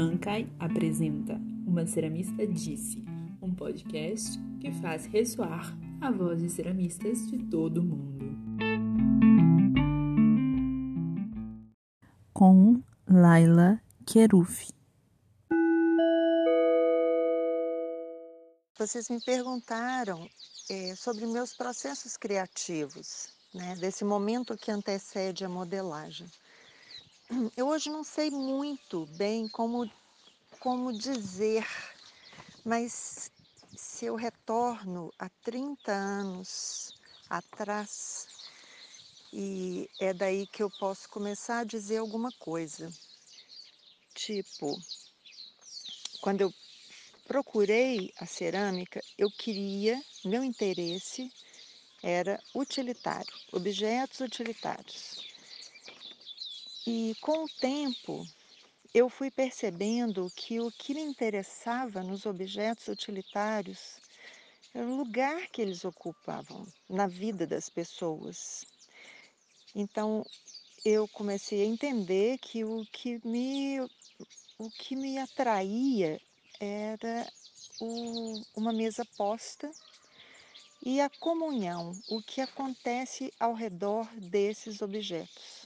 Mankai apresenta Uma Ceramista Disse, um podcast que faz ressoar a voz de ceramistas de todo o mundo. Com Laila Queruf. Vocês me perguntaram é, sobre meus processos criativos, né, desse momento que antecede a modelagem. Eu hoje não sei muito bem como, como dizer, mas se eu retorno a 30 anos atrás, e é daí que eu posso começar a dizer alguma coisa. Tipo, quando eu procurei a cerâmica, eu queria, meu interesse era utilitário, objetos utilitários. E com o tempo, eu fui percebendo que o que me interessava nos objetos utilitários era o lugar que eles ocupavam na vida das pessoas. Então, eu comecei a entender que o que me, o que me atraía era o, uma mesa posta e a comunhão, o que acontece ao redor desses objetos.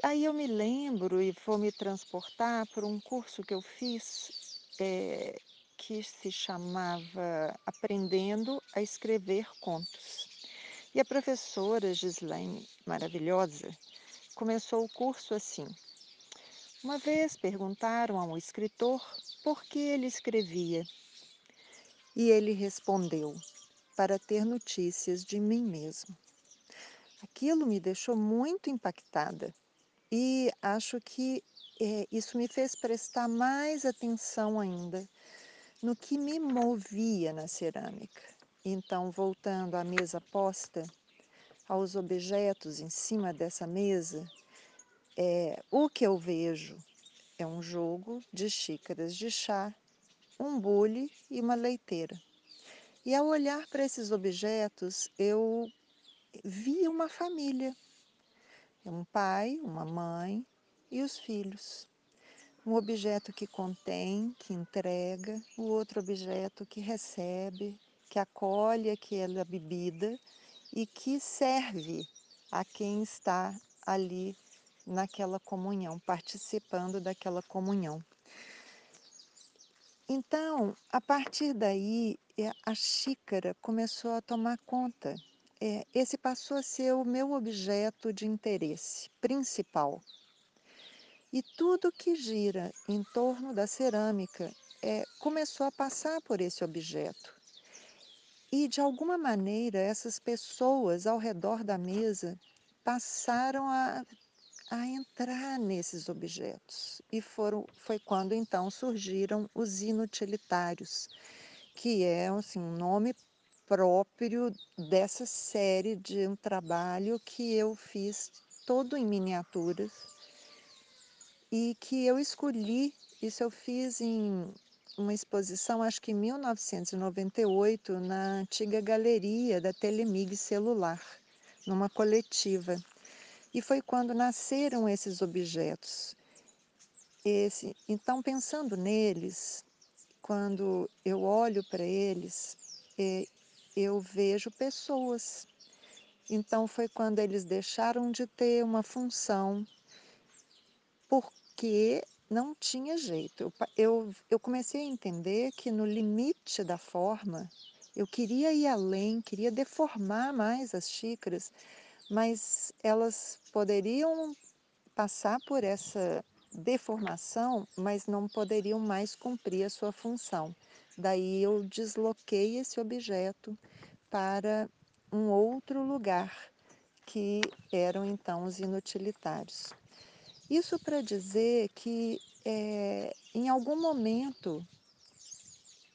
Aí eu me lembro e vou me transportar por um curso que eu fiz é, que se chamava Aprendendo a Escrever Contos. E a professora Gislaine, maravilhosa, começou o curso assim. Uma vez perguntaram a um escritor por que ele escrevia. E ele respondeu: para ter notícias de mim mesmo. Aquilo me deixou muito impactada e acho que é, isso me fez prestar mais atenção ainda no que me movia na cerâmica. Então, voltando à mesa posta, aos objetos em cima dessa mesa, é, o que eu vejo é um jogo de xícaras de chá, um bule e uma leiteira. E ao olhar para esses objetos, eu vi uma família um pai, uma mãe e os filhos. Um objeto que contém, que entrega, o outro objeto que recebe, que acolhe aquela bebida e que serve a quem está ali naquela comunhão, participando daquela comunhão. Então, a partir daí, é, a xícara começou a tomar conta é, esse passou a ser o meu objeto de interesse principal. E tudo que gira em torno da cerâmica é, começou a passar por esse objeto. E, de alguma maneira, essas pessoas ao redor da mesa passaram a, a entrar nesses objetos. E foram, foi quando então surgiram os inutilitários, que é assim, um nome próprio dessa série de um trabalho que eu fiz todo em miniaturas e que eu escolhi, isso eu fiz em uma exposição, acho que em 1998, na antiga galeria da Telemig Celular, numa coletiva. E foi quando nasceram esses objetos. Esse, então, pensando neles, quando eu olho para eles, é, eu vejo pessoas. Então foi quando eles deixaram de ter uma função, porque não tinha jeito. Eu, eu, eu comecei a entender que no limite da forma, eu queria ir além, queria deformar mais as xícaras, mas elas poderiam passar por essa deformação, mas não poderiam mais cumprir a sua função. Daí eu desloquei esse objeto para um outro lugar, que eram então os inutilitários. Isso para dizer que é, em algum momento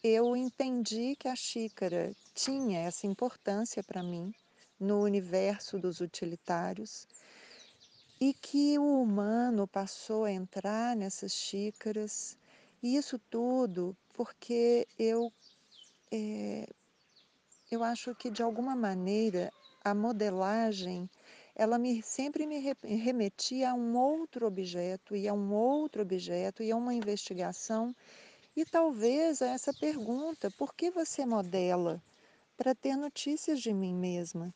eu entendi que a xícara tinha essa importância para mim no universo dos utilitários e que o humano passou a entrar nessas xícaras, e isso tudo porque eu é, eu acho que de alguma maneira a modelagem ela me, sempre me remetia a um outro objeto, e a um outro objeto, e a uma investigação, e talvez a essa pergunta: por que você modela? Para ter notícias de mim mesma.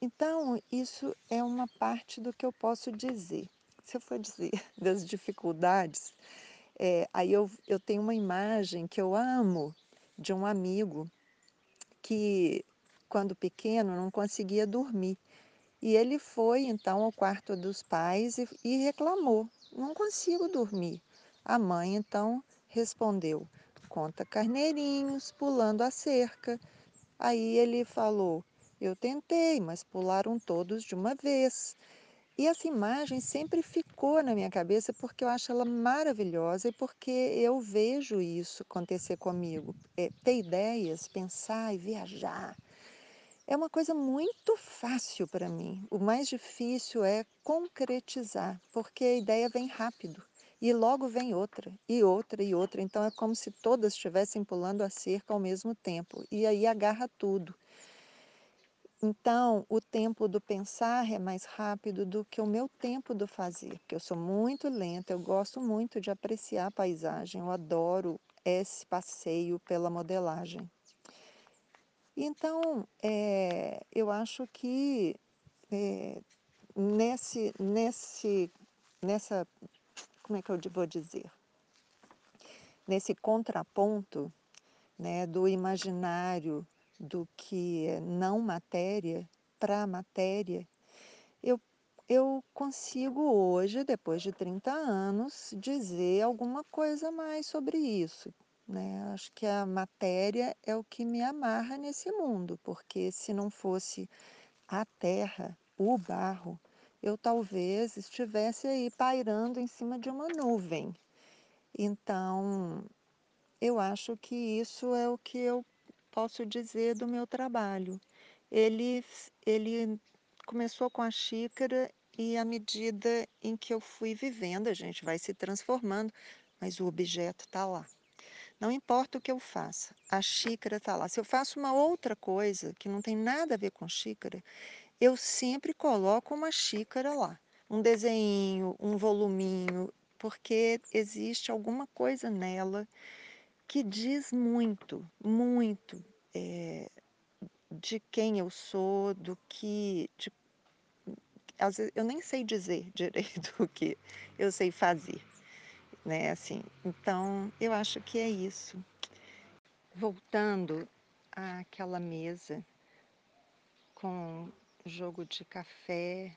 Então, isso é uma parte do que eu posso dizer. Se eu for dizer das dificuldades, é, aí eu, eu tenho uma imagem que eu amo de um amigo que, quando pequeno, não conseguia dormir. E ele foi então ao quarto dos pais e, e reclamou: Não consigo dormir. A mãe então respondeu: Conta carneirinhos pulando a cerca. Aí ele falou: Eu tentei, mas pularam todos de uma vez. E essa imagem sempre ficou na minha cabeça porque eu acho ela maravilhosa e porque eu vejo isso acontecer comigo. É, ter ideias, pensar e viajar é uma coisa muito fácil para mim. O mais difícil é concretizar, porque a ideia vem rápido e logo vem outra, e outra, e outra. Então é como se todas estivessem pulando a cerca ao mesmo tempo, e aí agarra tudo. Então, o tempo do pensar é mais rápido do que o meu tempo do fazer, porque eu sou muito lenta, eu gosto muito de apreciar a paisagem, eu adoro esse passeio pela modelagem. Então, é, eu acho que é, nesse, nesse, nessa, como é que eu vou dizer? Nesse contraponto né, do imaginário do que é não matéria para matéria, eu, eu consigo hoje, depois de 30 anos, dizer alguma coisa mais sobre isso. Né? Acho que a matéria é o que me amarra nesse mundo, porque se não fosse a terra, o barro, eu talvez estivesse aí pairando em cima de uma nuvem. Então, eu acho que isso é o que eu posso dizer do meu trabalho. Ele, ele começou com a xícara e à medida em que eu fui vivendo, a gente vai se transformando, mas o objeto está lá. Não importa o que eu faça, a xícara está lá. Se eu faço uma outra coisa que não tem nada a ver com xícara, eu sempre coloco uma xícara lá. Um desenho, um voluminho, porque existe alguma coisa nela que diz muito, muito é, de quem eu sou, do que. De, às vezes, eu nem sei dizer direito o que eu sei fazer. Né, assim, então eu acho que é isso. Voltando àquela mesa com jogo de café,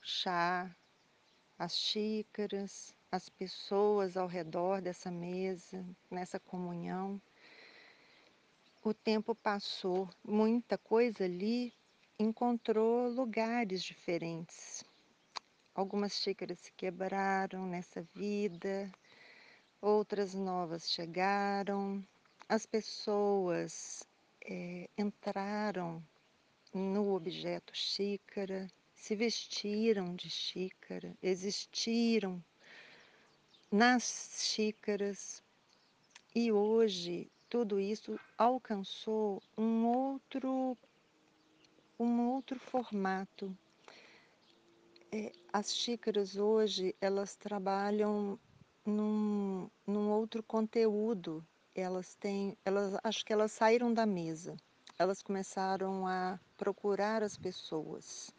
chá, as xícaras, as pessoas ao redor dessa mesa, nessa comunhão. O tempo passou, muita coisa ali encontrou lugares diferentes. Algumas xícaras se quebraram nessa vida, outras novas chegaram, as pessoas é, entraram no objeto xícara, se vestiram de xícara, existiram nas xícaras e hoje tudo isso alcançou um outro um outro formato. É, as xícaras hoje elas trabalham num, num outro conteúdo elas têm, elas acho que elas saíram da mesa. Elas começaram a procurar as pessoas.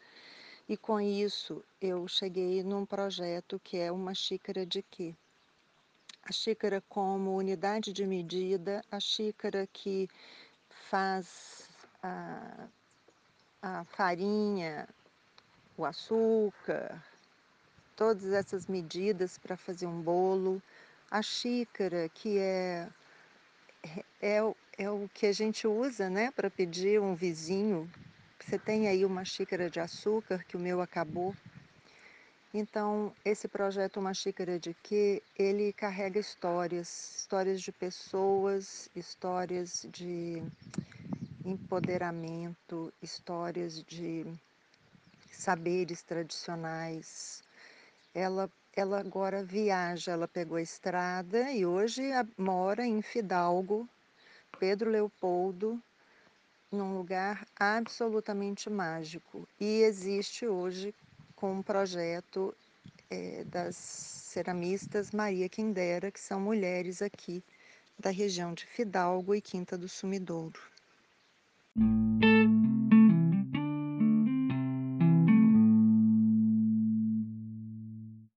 E com isso eu cheguei num projeto que é uma xícara de quê? A xícara como unidade de medida, a xícara que faz a, a farinha, o açúcar, todas essas medidas para fazer um bolo, a xícara que é é, é o que a gente usa né, para pedir um vizinho. Você tem aí uma xícara de açúcar, que o meu acabou. Então, esse projeto Uma Xícara de Quê? Ele carrega histórias, histórias de pessoas, histórias de empoderamento, histórias de saberes tradicionais. Ela, ela agora viaja, ela pegou a estrada e hoje mora em Fidalgo, Pedro Leopoldo, num lugar absolutamente mágico e existe hoje com um projeto é, das ceramistas Maria Quindera, que são mulheres aqui da região de Fidalgo e Quinta do Sumidouro.